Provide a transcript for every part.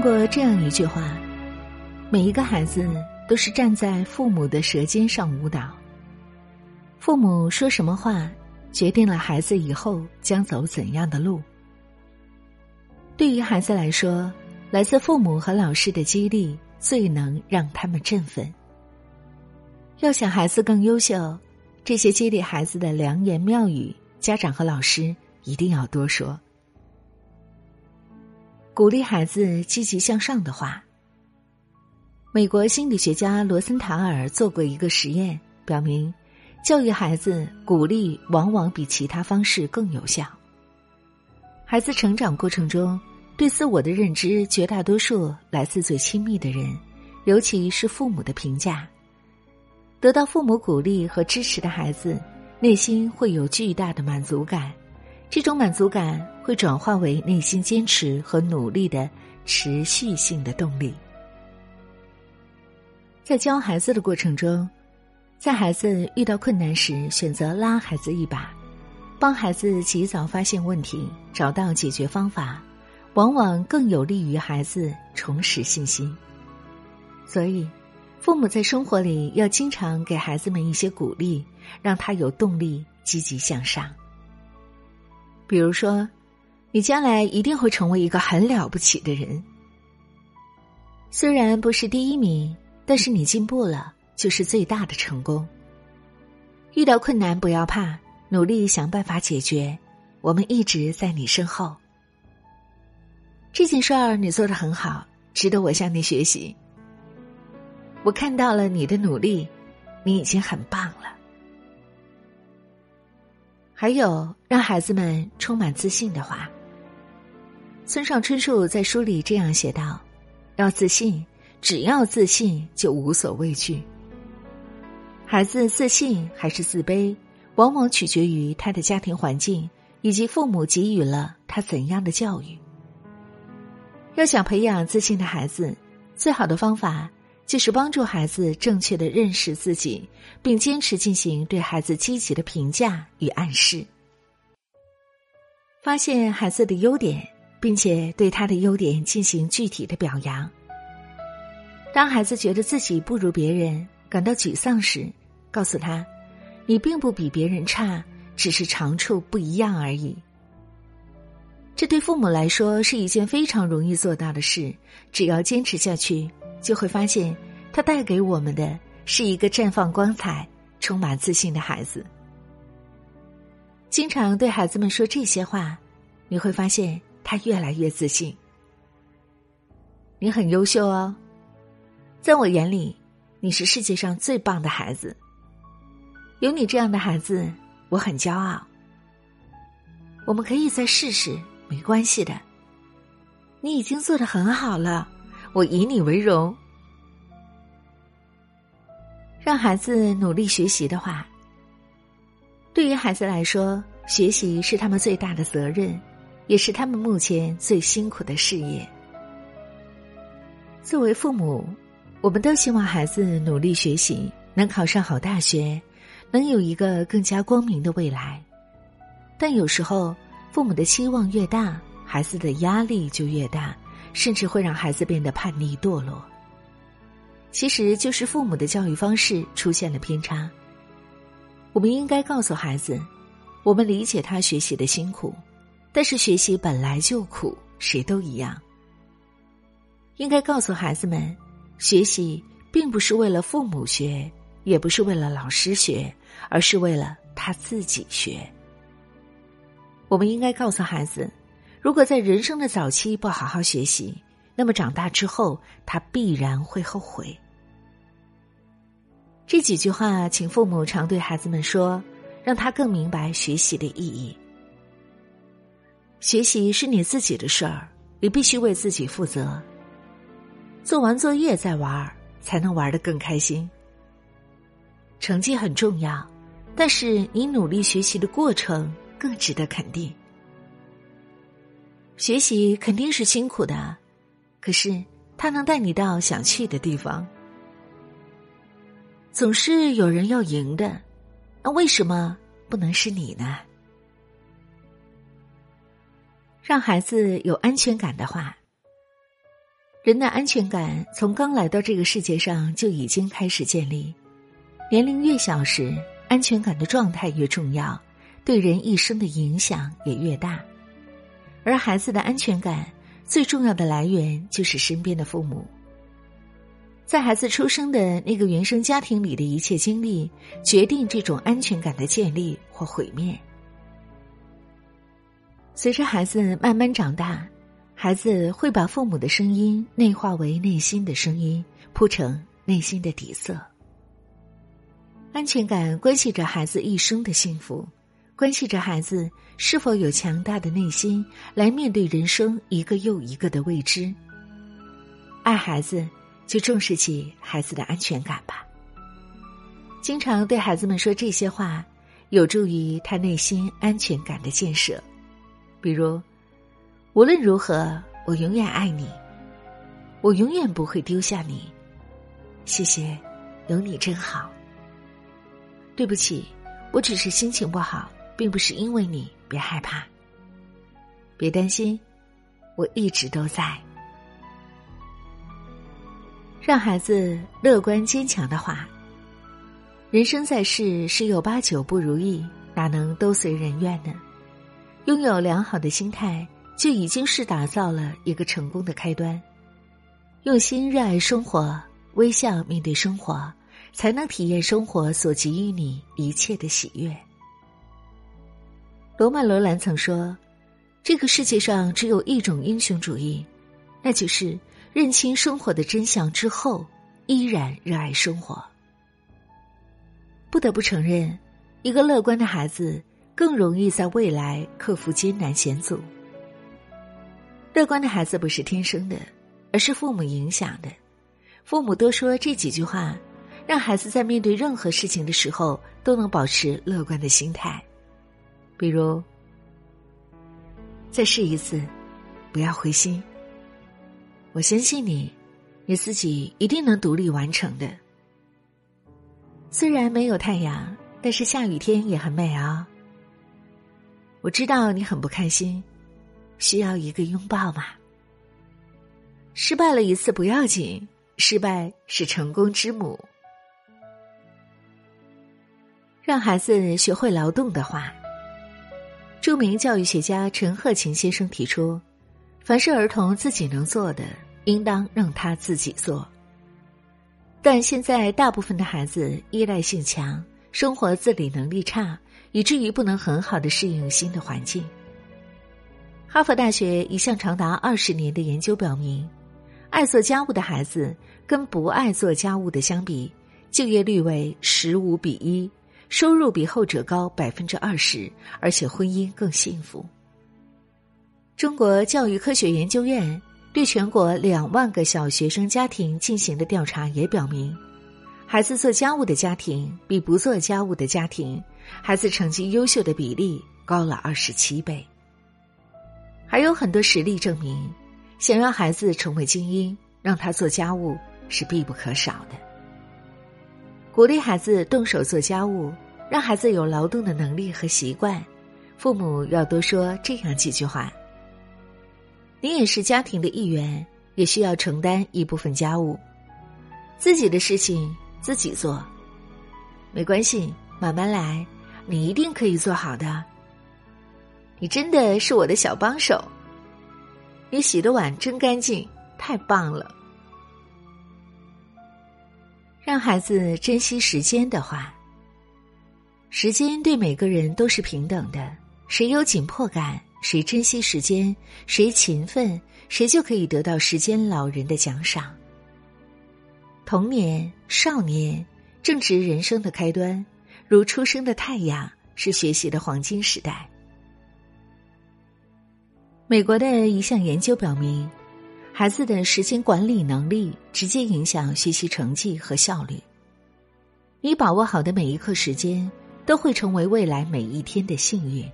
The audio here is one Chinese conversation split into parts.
过这样一句话：每一个孩子都是站在父母的舌尖上舞蹈。父母说什么话，决定了孩子以后将走怎样的路。对于孩子来说，来自父母和老师的激励最能让他们振奋。要想孩子更优秀，这些激励孩子的良言妙语，家长和老师一定要多说。鼓励孩子积极向上的话。美国心理学家罗森塔尔做过一个实验，表明教育孩子鼓励往往比其他方式更有效。孩子成长过程中对自我的认知，绝大多数来自最亲密的人，尤其是父母的评价。得到父母鼓励和支持的孩子，内心会有巨大的满足感。这种满足感会转化为内心坚持和努力的持续性的动力。在教孩子的过程中，在孩子遇到困难时，选择拉孩子一把，帮孩子及早发现问题，找到解决方法，往往更有利于孩子重拾信心。所以，父母在生活里要经常给孩子们一些鼓励，让他有动力积极向上。比如说，你将来一定会成为一个很了不起的人。虽然不是第一名，但是你进步了，就是最大的成功。遇到困难不要怕，努力想办法解决，我们一直在你身后。这件事儿你做的很好，值得我向你学习。我看到了你的努力，你已经很棒了。还有让孩子们充满自信的话。村上春树在书里这样写道：“要自信，只要自信就无所畏惧。孩子自信还是自卑，往往取决于他的家庭环境以及父母给予了他怎样的教育。要想培养自信的孩子，最好的方法。”就是帮助孩子正确的认识自己，并坚持进行对孩子积极的评价与暗示。发现孩子的优点，并且对他的优点进行具体的表扬。当孩子觉得自己不如别人，感到沮丧时，告诉他：“你并不比别人差，只是长处不一样而已。”这对父母来说是一件非常容易做到的事，只要坚持下去。就会发现，他带给我们的是一个绽放光彩、充满自信的孩子。经常对孩子们说这些话，你会发现他越来越自信。你很优秀哦，在我眼里，你是世界上最棒的孩子。有你这样的孩子，我很骄傲。我们可以再试试，没关系的。你已经做的很好了。我以你为荣，让孩子努力学习的话，对于孩子来说，学习是他们最大的责任，也是他们目前最辛苦的事业。作为父母，我们都希望孩子努力学习，能考上好大学，能有一个更加光明的未来。但有时候，父母的期望越大，孩子的压力就越大。甚至会让孩子变得叛逆堕落。其实就是父母的教育方式出现了偏差。我们应该告诉孩子，我们理解他学习的辛苦，但是学习本来就苦，谁都一样。应该告诉孩子们，学习并不是为了父母学，也不是为了老师学，而是为了他自己学。我们应该告诉孩子。如果在人生的早期不好好学习，那么长大之后他必然会后悔。这几句话，请父母常对孩子们说，让他更明白学习的意义。学习是你自己的事儿，你必须为自己负责。做完作业再玩，才能玩得更开心。成绩很重要，但是你努力学习的过程更值得肯定。学习肯定是辛苦的，可是它能带你到想去的地方。总是有人要赢的，那为什么不能是你呢？让孩子有安全感的话，人的安全感从刚来到这个世界上就已经开始建立。年龄越小时，安全感的状态越重要，对人一生的影响也越大。而孩子的安全感最重要的来源就是身边的父母。在孩子出生的那个原生家庭里的一切经历，决定这种安全感的建立或毁灭。随着孩子慢慢长大，孩子会把父母的声音内化为内心的声音，铺成内心的底色。安全感关系着孩子一生的幸福，关系着孩子是否有强大的内心来面对人生一个又一个的未知。爱孩子，就重视起孩子的安全感吧。经常对孩子们说这些话，有助于他内心安全感的建设。比如，无论如何，我永远爱你，我永远不会丢下你。谢谢，有你真好。对不起，我只是心情不好，并不是因为你。别害怕，别担心，我一直都在。让孩子乐观坚强的话。人生在世，十有八九不如意，哪能都随人愿呢？拥有良好的心态，就已经是打造了一个成功的开端。用心热爱生活，微笑面对生活。才能体验生活所给予你一切的喜悦。罗曼·罗兰曾说：“这个世界上只有一种英雄主义，那就是认清生活的真相之后，依然热爱生活。”不得不承认，一个乐观的孩子更容易在未来克服艰难险阻。乐观的孩子不是天生的，而是父母影响的。父母多说这几句话。让孩子在面对任何事情的时候都能保持乐观的心态，比如，再试一次，不要灰心。我相信你，你自己一定能独立完成的。虽然没有太阳，但是下雨天也很美啊。我知道你很不开心，需要一个拥抱吗？失败了一次不要紧，失败是成功之母。让孩子学会劳动的话，著名教育学家陈鹤琴先生提出：“凡是儿童自己能做的，应当让他自己做。”但现在大部分的孩子依赖性强，生活自理能力差，以至于不能很好的适应新的环境。哈佛大学一项长达二十年的研究表明，爱做家务的孩子跟不爱做家务的相比，就业率为十五比一。收入比后者高百分之二十，而且婚姻更幸福。中国教育科学研究院对全国两万个小学生家庭进行的调查也表明，孩子做家务的家庭比不做家务的家庭，孩子成绩优秀的比例高了二十七倍。还有很多实例证明，想要孩子成为精英，让他做家务是必不可少的。鼓励孩子动手做家务，让孩子有劳动的能力和习惯。父母要多说这样几句话：“你也是家庭的一员，也需要承担一部分家务。自己的事情自己做，没关系，慢慢来，你一定可以做好的。你真的是我的小帮手。你洗的碗真干净，太棒了。”让孩子珍惜时间的话，时间对每个人都是平等的。谁有紧迫感，谁珍惜时间，谁勤奋，谁就可以得到时间老人的奖赏。童年、少年正值人生的开端，如初升的太阳，是学习的黄金时代。美国的一项研究表明。孩子的时间管理能力直接影响学习成绩和效率。你把握好的每一刻时间，都会成为未来每一天的幸运。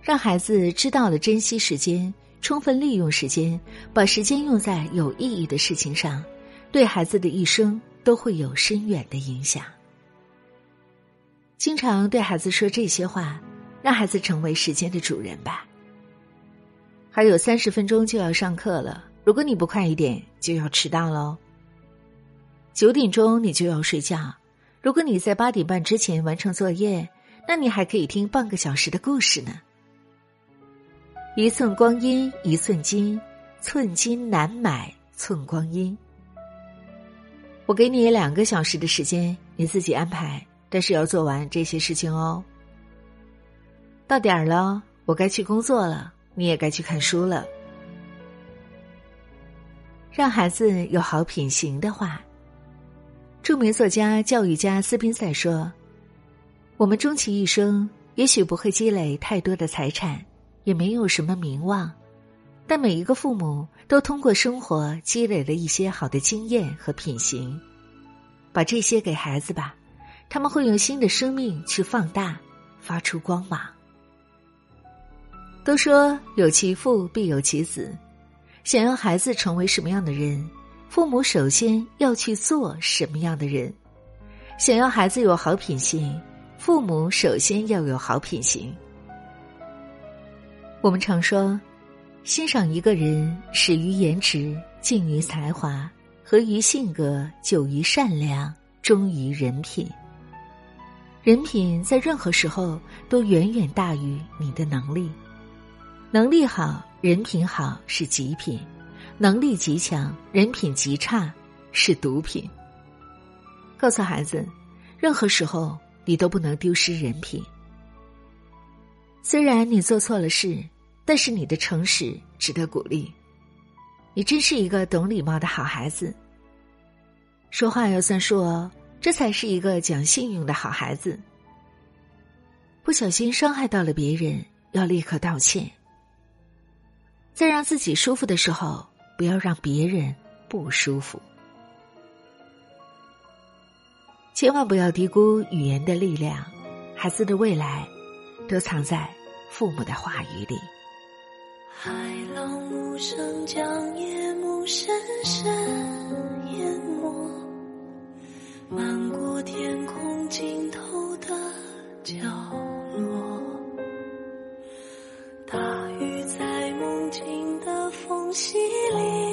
让孩子知道了珍惜时间，充分利用时间，把时间用在有意义的事情上，对孩子的一生都会有深远的影响。经常对孩子说这些话，让孩子成为时间的主人吧。还有三十分钟就要上课了，如果你不快一点，就要迟到喽。九点钟你就要睡觉，如果你在八点半之前完成作业，那你还可以听半个小时的故事呢。一寸光阴一寸金，寸金难买寸光阴。我给你两个小时的时间，你自己安排，但是要做完这些事情哦。到点儿了，我该去工作了，你也该去看书了。让孩子有好品行的话，著名作家、教育家斯宾塞说：“我们终其一生，也许不会积累太多的财产，也没有什么名望，但每一个父母都通过生活积累了一些好的经验和品行，把这些给孩子吧，他们会用新的生命去放大，发出光芒。”都说有其父必有其子，想要孩子成为什么样的人，父母首先要去做什么样的人；想要孩子有好品行，父母首先要有好品行。我们常说，欣赏一个人，始于颜值，敬于才华，合于性格，久于善良，忠于人品。人品在任何时候都远远大于你的能力。能力好，人品好是极品；能力极强，人品极差是毒品。告诉孩子，任何时候你都不能丢失人品。虽然你做错了事，但是你的诚实值得鼓励。你真是一个懂礼貌的好孩子。说话要算数哦，这才是一个讲信用的好孩子。不小心伤害到了别人，要立刻道歉。在让自己舒服的时候，不要让别人不舒服。千万不要低估语言的力量，孩子的未来都藏在父母的话语里。海浪无声，将夜幕深深淹没，漫过天空尽头的角落。大雨在。梦境的缝隙里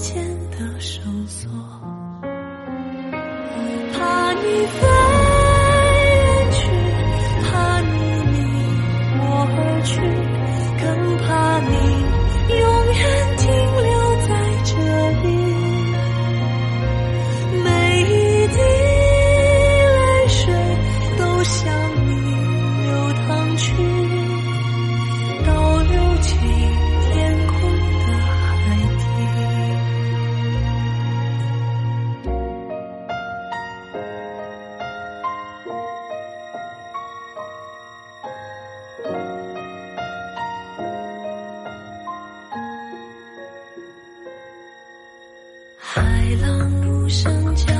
间的绳索，逞强